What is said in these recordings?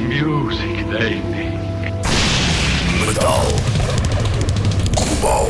Music they make. Metal. Global.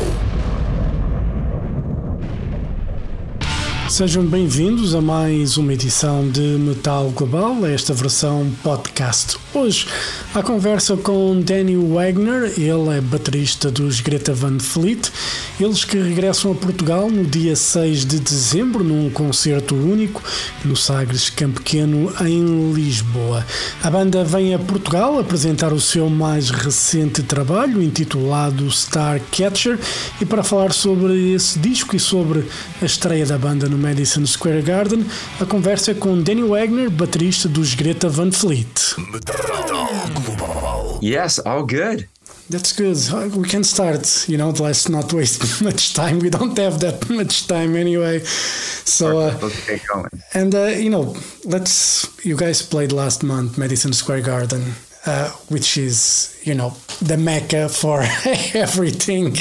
Sejam bem-vindos a mais uma edição de Metal Global, esta versão podcast. Hoje, a conversa com Danny Wagner, ele é baterista dos Greta Van Fleet, eles que regressam a Portugal no dia 6 de dezembro, num concerto único no Sagres Campo Pequeno, em Lisboa. A banda vem a Portugal apresentar o seu mais recente trabalho, intitulado Starcatcher, e para falar sobre esse disco e sobre a estreia da banda no Madison Square Garden, a conversa é com Danny Wagner, baterista dos Greta Van Fleet. Yes, all good. That's good. We can start. You know, let's not waste much time. We don't have that much time anyway. So, uh, let's get going. and uh, you know, let's. You guys played last month, Madison Square Garden, uh, which is you know the mecca for everything.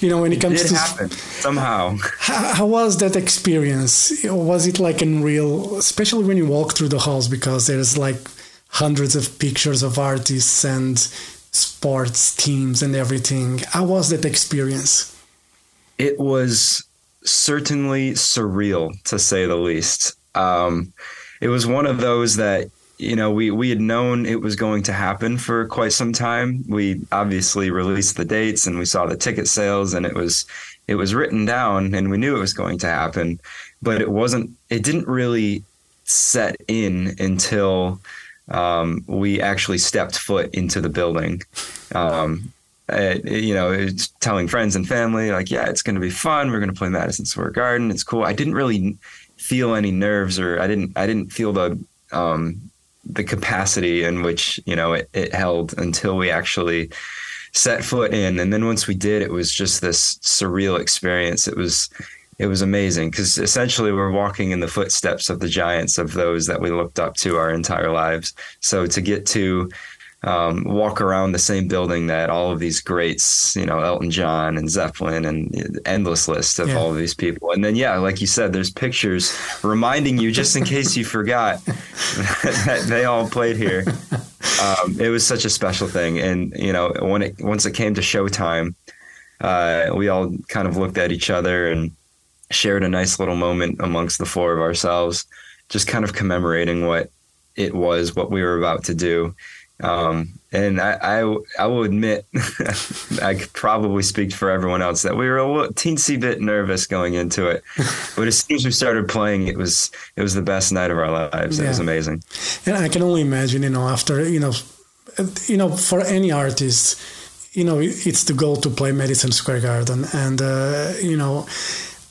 You know, when it, It comes to happen somehow. how, how was that experience? Was it like unreal, especially when you walk through the halls because there's like hundreds of pictures of artists and sports teams and everything. How was that experience? It was certainly surreal, to say the least. Um, it was one of those that you know we we had known it was going to happen for quite some time. We obviously released the dates and we saw the ticket sales, and it was it was written down, and we knew it was going to happen, but it wasn't. It didn't really set in until um, we actually stepped foot into the building. Um, uh, you know, telling friends and family, like, yeah, it's going to be fun. We're going to play Madison Square Garden. It's cool. I didn't really feel any nerves, or I didn't, I didn't feel the, um, the capacity in which you know it, it held until we actually set foot in. And then once we did, it was just this surreal experience. It was, it was amazing because essentially we're walking in the footsteps of the giants of those that we looked up to our entire lives. So to get to um, walk around the same building that all of these greats, you know, Elton John and Zeppelin and endless list of Yeah. all of these people. And then, yeah, like you said, there's pictures reminding you just in case you forgot that they all played here. Um, it was such a special thing. And, you know, when it, once it came to showtime, uh, we all kind of looked at each other and shared a nice little moment amongst the four of ourselves, just kind of commemorating what it was, what we were about to do. Um, and I, I, I will admit, I could probably speak for everyone else that we were a little, teensy bit nervous going into it, but as soon as we started playing, it was it was the best night of our lives. It was amazing. And I can only imagine, you know, after, you know, you know, for any artist, you know, it's the goal to play Madison Square Garden. And, uh, you know,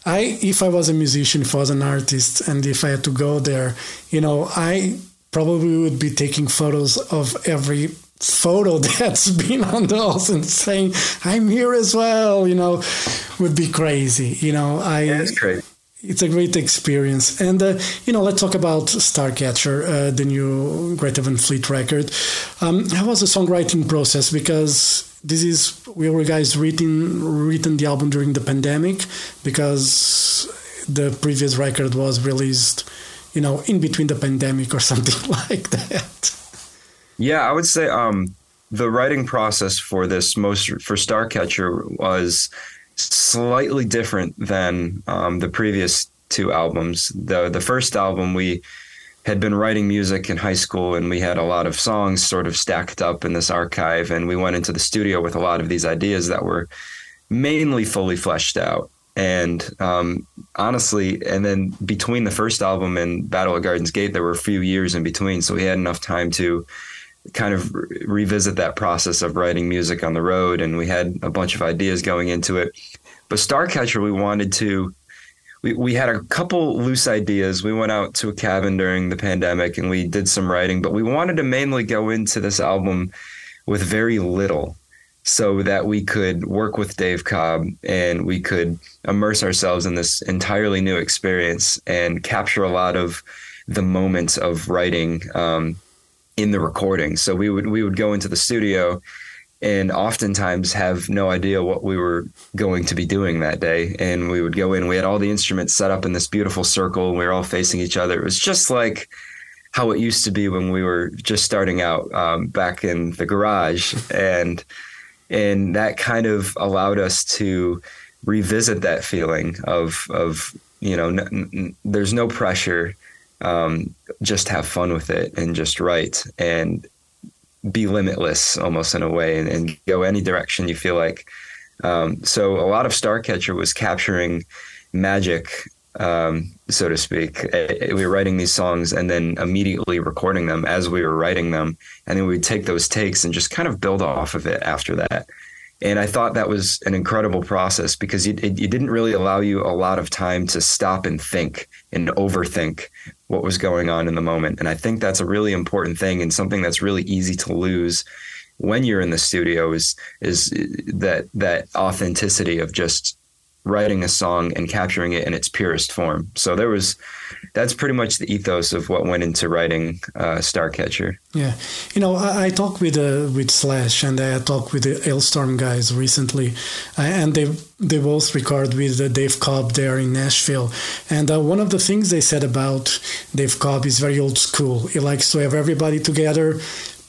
I, if I was a musician, if I was an artist, and if I had to go there, you know, I probably would be taking photos of every photo that's been on the walls and saying, I'm here as well, you know, would be crazy. You know, I, Yeah, it's great. it's a great experience. And, uh, you know, let's talk about Starcatcher, uh, the new Greta Van Fleet record. Um, how was the songwriting process? Because this is, we were guys written, written the album during the pandemic because the previous record was released, you know, in between the pandemic or something like that. Yeah, I would say um, the writing process for this most for Starcatcher was slightly different than um, the previous two albums. the The first album we had been writing music in high school, and we had a lot of songs sort of stacked up in this archive, and we went into the studio with a lot of these ideas that were mainly fully fleshed out. And um, honestly, and then between the first album and Battle at Gardens Gate, there were a few years in between, so we had enough time to kind of re- revisit that process of writing music on the road and we had a bunch of ideas going into it but starcatcher we wanted to we, we had a couple loose ideas we went out to a cabin during the pandemic and we did some writing but we wanted to mainly go into this album with very little so that we could work with Dave Cobb and we could immerse ourselves in this entirely new experience and capture a lot of the moments of writing um, in the recording. So we would we would go into the studio and oftentimes have no idea what we were going to be doing that day. And we would go in. We had all the instruments set up in this beautiful circle. And we were all facing each other. It was just like how it used to be when we were just starting out um, back in the garage, and and that kind of allowed us to revisit that feeling of of you know n- n- there's no pressure, um, just have fun with it and just write and be limitless almost in a way and, and go any direction you feel like. Um, so a lot of Starcatcher was capturing magic um, so to speak. Eh, eh, we were writing these songs and then immediately recording them as we were writing them. And then we'd take those takes and just kind of build off of it after that. And I thought that was an incredible process because it, it, it didn't really allow you a lot of time to stop and think and overthink what was going on in the moment. And I think that's a really important thing and something that's really easy to lose when you're in the studio is is that that authenticity of just writing a song and capturing it in its purest form. So there was that's pretty much the ethos of what went into writing uh, Starcatcher. Yeah, you know, I, I talked with uh, with Slash and I talked with the Halestorm guys recently, uh, and they they both record with uh, Dave Cobb there in Nashville. And uh, one of the things they said about Dave Cobb is very old school. He likes to have everybody together,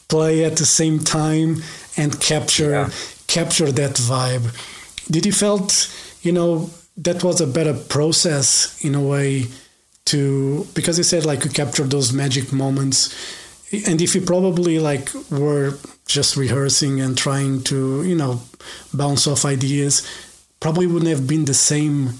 play at the same time, and capture yeah. capture that vibe. Did you felt you know, that was a better process in a way to because you said like you capture those magic moments. And if you probably like were just rehearsing and trying to you know bounce off ideas probably wouldn't have been the same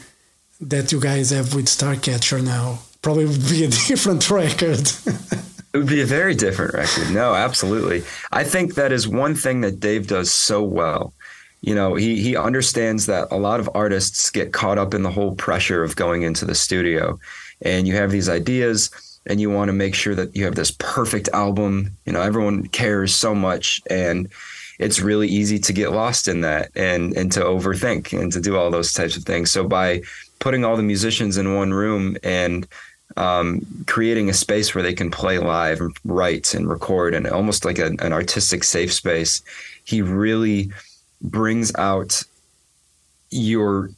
that you guys have with starcatcher now. Probably would be a different record. It would be a very different record. No absolutely. I think that is one thing that dave does so well you know he he understands that a lot of artists get caught up in the whole pressure of going into the studio. And you have these ideas and you want to make sure that you have this perfect album. You know everyone cares so much and it's really easy to get lost in that and and to overthink and to do all those types of things. So by putting all the musicians in one room and um, creating a space where they can play live and write and record and almost like a, an artistic safe space he really brings out your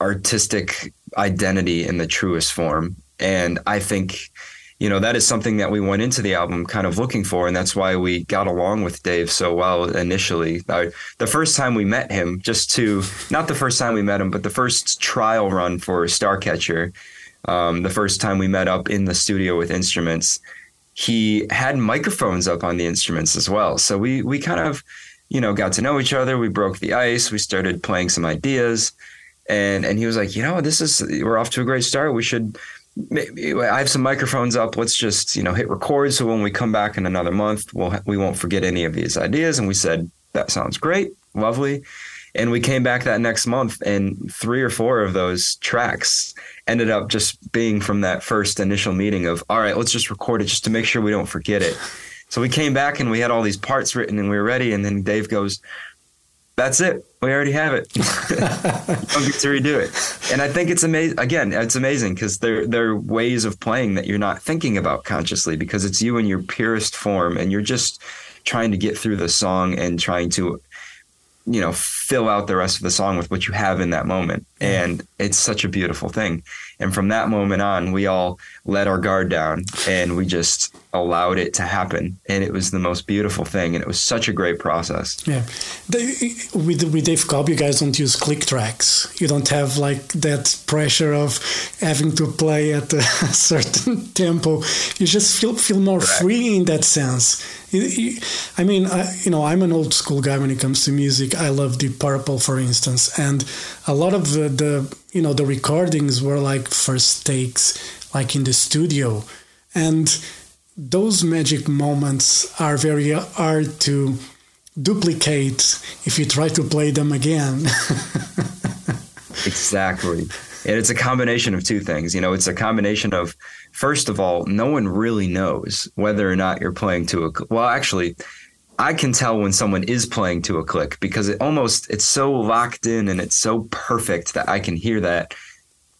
artistic identity in the truest form. And I think, you know, that is something that we went into the album kind of looking for. And that's why we got along with Dave so well initially. the first time we met him, just to, not the first time we met him, but the first trial run for Starcatcher, um, the first time we met up in the studio with instruments, he had microphones up on the instruments as well. So we, we kind of, you know, got to know each other. We broke the ice. We started playing some ideas, and and he was like, you know, this is we're off to a great start. We should. I have some microphones up. Let's just you know hit record. So when we come back in another month, we'll we won't forget any of these ideas. And we said that sounds great, lovely. And we came back that next month, and three or four of those tracks ended up just being from that first initial meeting of, all right, let's just record it just to make sure we don't forget it. So we came back and we had all these parts written and we were ready. And then Dave goes, that's it. We already have it. don't get to redo it. And I think it's amazing. Again, it's amazing because there there are ways of playing that you're not thinking about consciously because it's you in your purest form and you're just trying to get through the song and trying to, you know, fill out the rest of the song with what you have in that moment. And it's such a beautiful thing. And from that moment on, we all let our guard down and we just allowed it to happen. And it was the most beautiful thing. And it was such a great process. Yeah. with, with Dave Cobb, you guys don't use click tracks. You don't have like that pressure of having to play at a certain tempo. You just feel, feel more free in that sense. I mean, I, you know, I'm an old school guy when it comes to music. I love Deep Purple, for instance. And a lot of the, the you know the recordings were like first takes like in the studio and those magic moments are very hard to duplicate if you try to play them again exactly and it's a combination of two things you know it's a combination of first of all no one really knows whether or not you're playing to a well actually I can tell when someone is playing to a click because it almost it's so locked in and it's so perfect that I can hear that.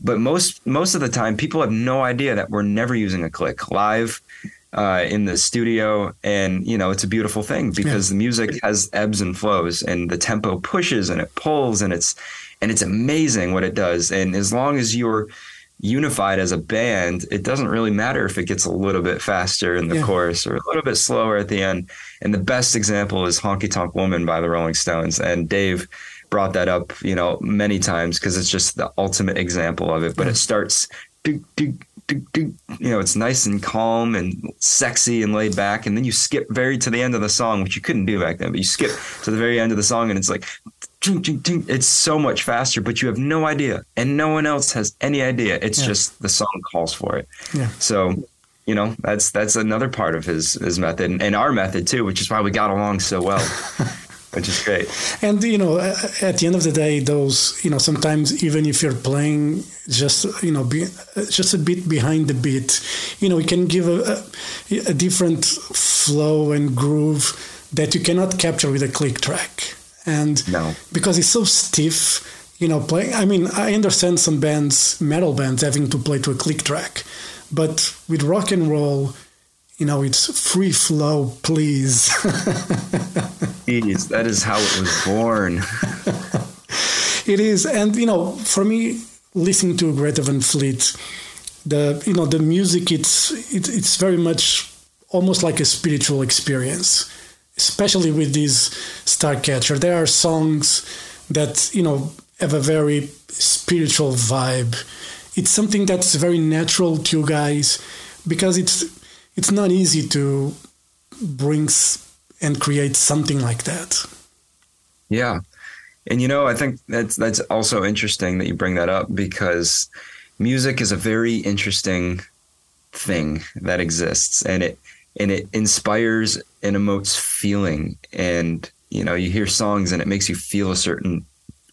But most most of the time, people have no idea that we're never using a click live uh, in the studio, and you know it's a beautiful thing because yeah. the music has ebbs and flows, and the tempo pushes and it pulls, and it's and it's amazing what it does. And as long as you're unified as a band, it doesn't really matter if it gets a little bit faster in the yeah. chorus or a little bit slower at the end. And the best example is Honky Tonk Woman by the Rolling Stones. And Dave brought that up, you know, many times because it's just the ultimate example of it. But it starts, do, do, do, do, you know, it's nice and calm and sexy and laid back. And then you skip very to the end of the song, which you couldn't do back then, but you skip to the very end of the song and it's like, it's so much faster, but you have no idea, and no one else has any idea. It's yeah. just the song calls for it. Yeah. So, you know, that's that's another part of his his method and, and our method too, which is why we got along so well. which is great. And you know, at the end of the day, those you know, sometimes even if you're playing just you know, be, just a bit behind the beat, you know, you can give a, a different flow and groove that you cannot capture with a click track and no. because it's so stiff you know playing i mean i understand some bands metal bands having to play to a click track. But with rock and roll you know it's free flow please. Jeez, that is how it was born. It is. And you know for me listening to greta van fleet the you know the music it's it, it's very much almost like a spiritual experience especially with this Starcatcher, there are songs that you know have a very spiritual vibe. It's something that's very natural to you guys because it's it's not easy to bring and create something like that. Yeah. And you know, I think that's that's also interesting that you bring that up because music is a very interesting thing that exists and it and it inspires and emotes feeling. And you know you hear songs and it makes you feel a certain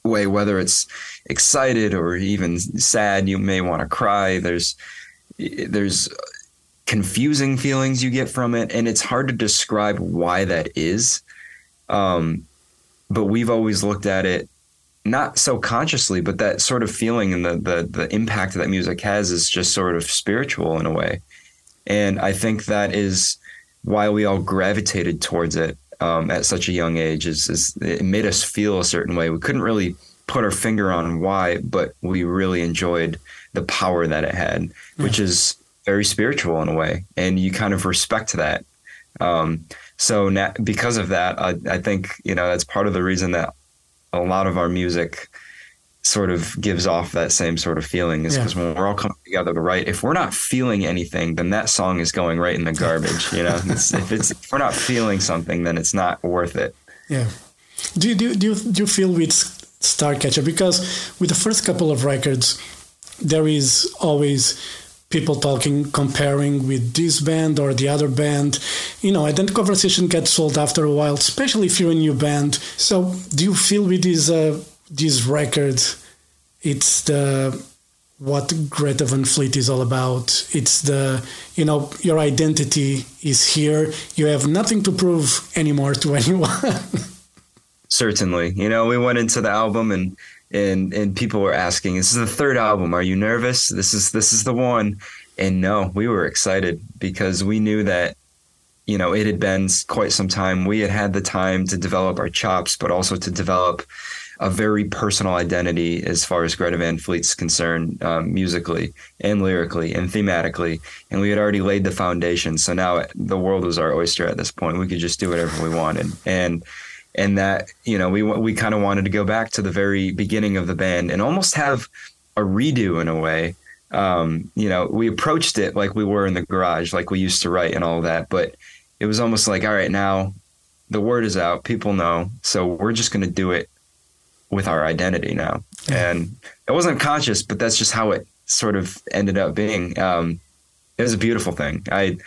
way whether it's excited or even sad you may want to cry. There's there's confusing feelings you get from it and it's hard to describe why that is. Um, but we've always looked at it not so consciously but that sort of feeling and the, the the impact that music has is just sort of spiritual in a way and I think that is why we all gravitated towards it um, at such a young age. Is, is it made us feel a certain way. We couldn't really put our finger on why, but we really enjoyed the power that it had, which is very spiritual in a way, and you kind of respect that. Um, so na- because of that, I, I think you know that's part of the reason that a lot of our music sort of gives off that same sort of feeling is because yeah. when we're all coming together to write if we're not feeling anything then that song is going right in the garbage you know? It's, if it's if we're not feeling something then it's not worth it. Yeah. Do you do, do you, do you feel with starcatcher? Because with the first couple of records there is always people talking comparing with this band or the other band. You know and then the conversation gets old after a while especially if you're a new band. So do you feel with this uh, this record, it's the what Greta Van Fleet is all about. It's the you know your identity is here. You have nothing to prove anymore to anyone. Certainly, you know we went into the album and and and people were asking, "This is the third album. Are you nervous? This is this is the one." And no, we were excited because we knew that you know it had been quite some time. We had had the time to develop our chops, but also to develop a very personal identity as far as Greta Van Fleet's concerned, um, musically and lyrically and thematically. And we had already laid the foundation. So now the world was our oyster at this point. We could just do whatever we wanted. And and that you know we we kind of wanted to go back to the very beginning of the band and almost have a redo in a way. Um, you know, we approached it like we were in the garage, like we used to write and all that, but it was almost like, all right, now the word is out, people know, so we're just going to do it with our identity now. And it wasn't conscious, but that's just how it sort of ended up being. Um, it was a beautiful thing. I,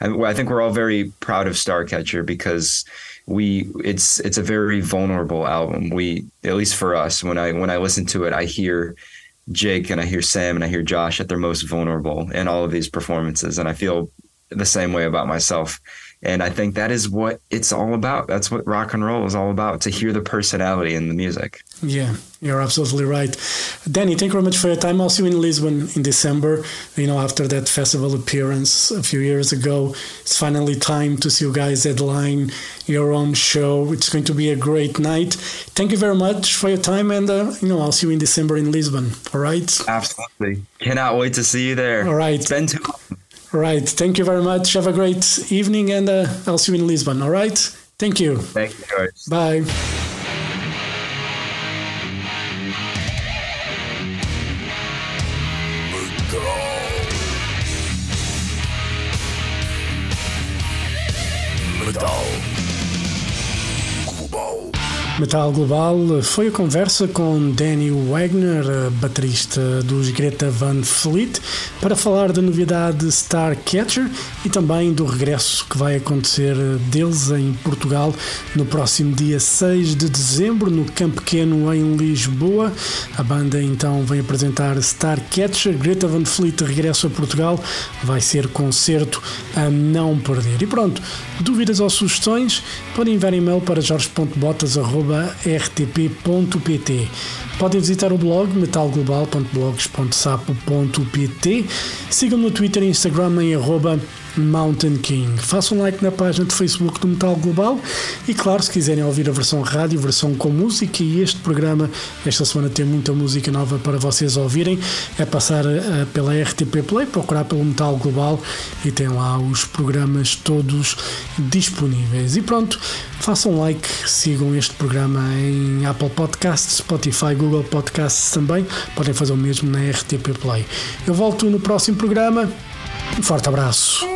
I, I think we're all very proud of Starcatcher because we it's it's a very vulnerable album. We at least for us when I when I listen to it, I hear Jake and I hear Sam and I hear Josh at their most vulnerable in all of these performances, and I feel the same way about myself And I think that is what it's all about. That's what rock and roll is all about to hear the personality in the music. Yeah, you're absolutely right. Danny, thank you very much for your time. I'll see you in Lisbon in December. You know, after that festival appearance a few years ago, it's finally time to see you guys headline your own show. It's going to be a great night. Thank you very much for your time, and uh, you know, I'll see you in December in Lisbon. All right. Absolutely. Cannot wait to see you there. All right. It's been too long. All right. Thank you very much. Have a great evening, and uh, I'll see you in Lisbon. All right. Thank you. Thank you, George. Bye. Metal Global foi a conversa com Danny Wagner, baterista dos Greta Van Fleet, para falar da novidade Starcatcher e também do regresso que vai acontecer deles em Portugal no próximo dia 6 de dezembro no Campo Pequeno em Lisboa. A banda então vem apresentar Starcatcher, Greta Van Fleet regresso a Portugal, vai ser concerto a não perder. E pronto, dúvidas ou sugestões podem enviar e-mail para jorge.botas.com rtp.pt. Podem visitar o blog metalglobal.blogs.sapo.pt. Sigam no Twitter e Instagram em arroba Mountain King. Façam um like na página do Facebook do Metal Global e, claro, se quiserem ouvir a versão rádio, versão com música e este programa, esta semana tem muita música nova para vocês ouvirem, é passar uh, pela RTP Play, procurar pelo Metal Global e tem lá os programas todos disponíveis. E pronto, façam like, sigam este programa em Apple Podcasts, Spotify, Google Podcasts também, podem fazer o mesmo na RTP Play. Eu volto no próximo programa. Um forte abraço.